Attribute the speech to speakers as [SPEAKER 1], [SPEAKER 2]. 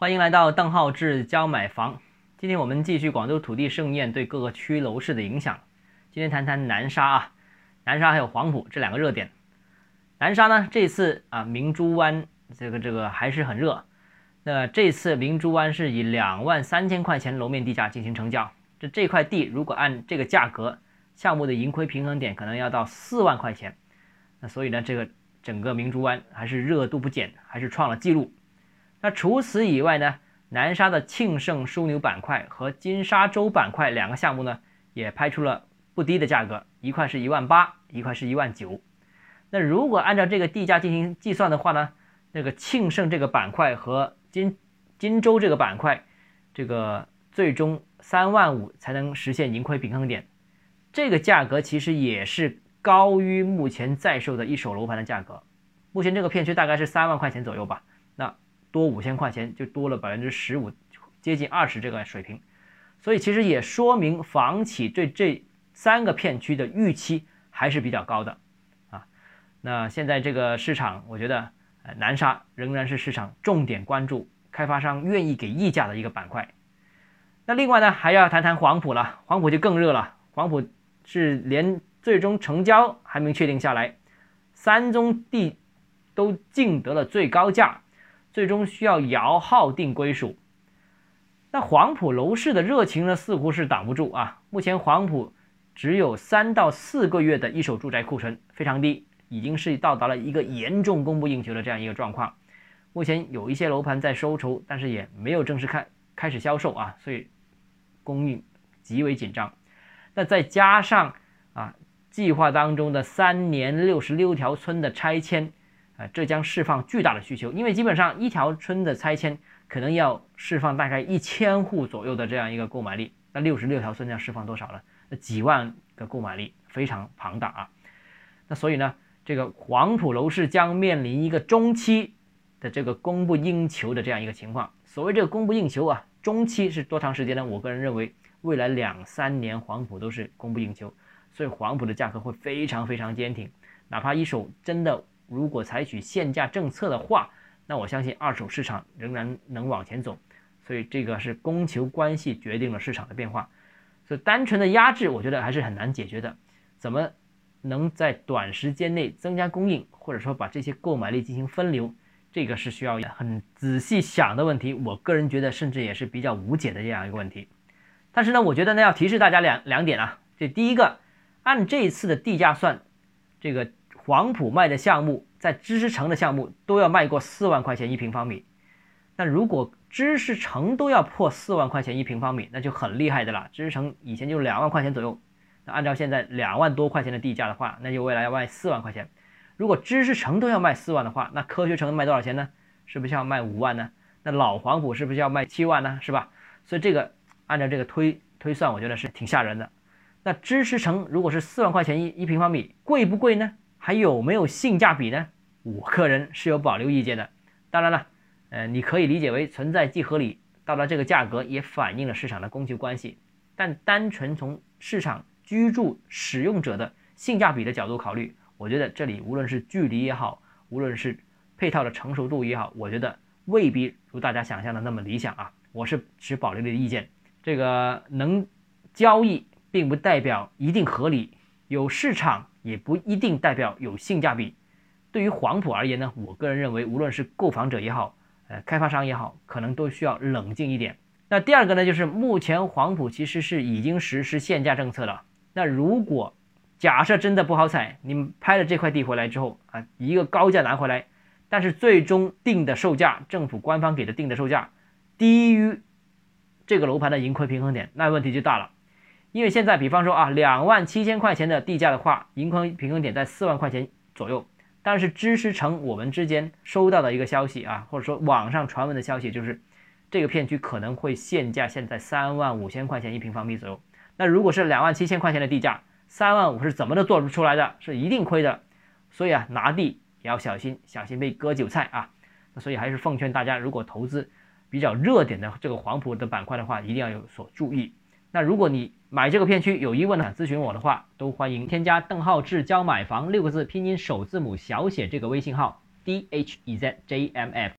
[SPEAKER 1] 欢迎来到邓浩志教买房。今天我们继续广州土地盛宴对各个区楼市的影响。今天谈谈南沙啊，南沙还有黄埔这两个热点。南沙呢，这次啊明珠湾这个这个还是很热。那这次明珠湾是以两万三千块钱楼面地价进行成交。这这块地如果按这个价格，项目的盈亏平衡点可能要到四万块钱。那所以呢，这个整个明珠湾还是热度不减，还是创了纪录。那除此以外呢，南沙的庆盛枢纽板块和金沙洲板块两个项目呢，也拍出了不低的价格，一块是一万八，一块是一万九。那如果按照这个地价进行计算的话呢，那个庆盛这个板块和金金州这个板块，这个最终三万五才能实现盈亏平衡点，这个价格其实也是高于目前在售的一手楼盘的价格。目前这个片区大概是三万块钱左右吧。那多五千块钱就多了百分之十五，接近二十这个水平，所以其实也说明房企对这三个片区的预期还是比较高的啊。那现在这个市场，我觉得南沙仍然是市场重点关注、开发商愿意给溢价的一个板块。那另外呢，还要谈谈黄埔了，黄埔就更热了，黄埔是连最终成交还没确定下来，三宗地都竞得了最高价。最终需要摇号定归属。那黄埔楼市的热情呢，似乎是挡不住啊。目前黄埔只有三到四个月的一手住宅库存，非常低，已经是到达了一个严重供不应求的这样一个状况。目前有一些楼盘在收筹，但是也没有正式开开始销售啊，所以供应极为紧张。那再加上啊，计划当中的三年六十六条村的拆迁。啊，这将释放巨大的需求，因为基本上一条村的拆迁可能要释放大概一千户左右的这样一个购买力，那六十六条村要释放多少呢？那几万个购买力非常庞大啊。那所以呢，这个黄埔楼市将面临一个中期的这个供不应求的这样一个情况。所谓这个供不应求啊，中期是多长时间呢？我个人认为，未来两三年黄埔都是供不应求，所以黄埔的价格会非常非常坚挺，哪怕一手真的。如果采取限价政策的话，那我相信二手市场仍然能往前走。所以这个是供求关系决定了市场的变化。所以单纯的压制，我觉得还是很难解决的。怎么能在短时间内增加供应，或者说把这些购买力进行分流，这个是需要很仔细想的问题。我个人觉得，甚至也是比较无解的这样一个问题。但是呢，我觉得呢，要提示大家两两点啊。这第一个，按这一次的地价算，这个。黄埔卖的项目，在知识城的项目都要卖过四万块钱一平方米。那如果知识城都要破四万块钱一平方米，那就很厉害的了。知识城以前就两万块钱左右，那按照现在两万多块钱的地价的话，那就未来要卖四万块钱。如果知识城都要卖四万的话，那科学城卖多少钱呢？是不是要卖五万呢？那老黄埔是不是要卖七万呢？是吧？所以这个按照这个推推算，我觉得是挺吓人的。那知识城如果是四万块钱一一平方米，贵不贵呢？还有没有性价比呢？我个人是有保留意见的。当然了，呃，你可以理解为存在即合理，到了这个价格也反映了市场的供求关系。但单纯从市场居住使用者的性价比的角度考虑，我觉得这里无论是距离也好，无论是配套的成熟度也好，我觉得未必如大家想象的那么理想啊。我是持保留的意见。这个能交易，并不代表一定合理，有市场。也不一定代表有性价比。对于黄埔而言呢，我个人认为，无论是购房者也好，呃，开发商也好，可能都需要冷静一点。那第二个呢，就是目前黄埔其实是已经实施限价政策了。那如果假设真的不好踩，你们拍了这块地回来之后啊，一个高价拿回来，但是最终定的售价，政府官方给的定的售价低于这个楼盘的盈亏平衡点，那问题就大了。因为现在，比方说啊，两万七千块钱的地价的话，盈亏平衡点在四万块钱左右。但是知识城我们之间收到的一个消息啊，或者说网上传闻的消息，就是这个片区可能会限价现在三万五千块钱一平方米左右。那如果是两万七千块钱的地价，三万五是怎么都做不出来的，是一定亏的。所以啊，拿地也要小心，小心被割韭菜啊。那所以还是奉劝大家，如果投资比较热点的这个黄埔的板块的话，一定要有所注意。那如果你买这个片区有疑问呢，咨询我的话，都欢迎添加邓浩志教买房六个字拼音首字母小写这个微信号 d h e z j m f。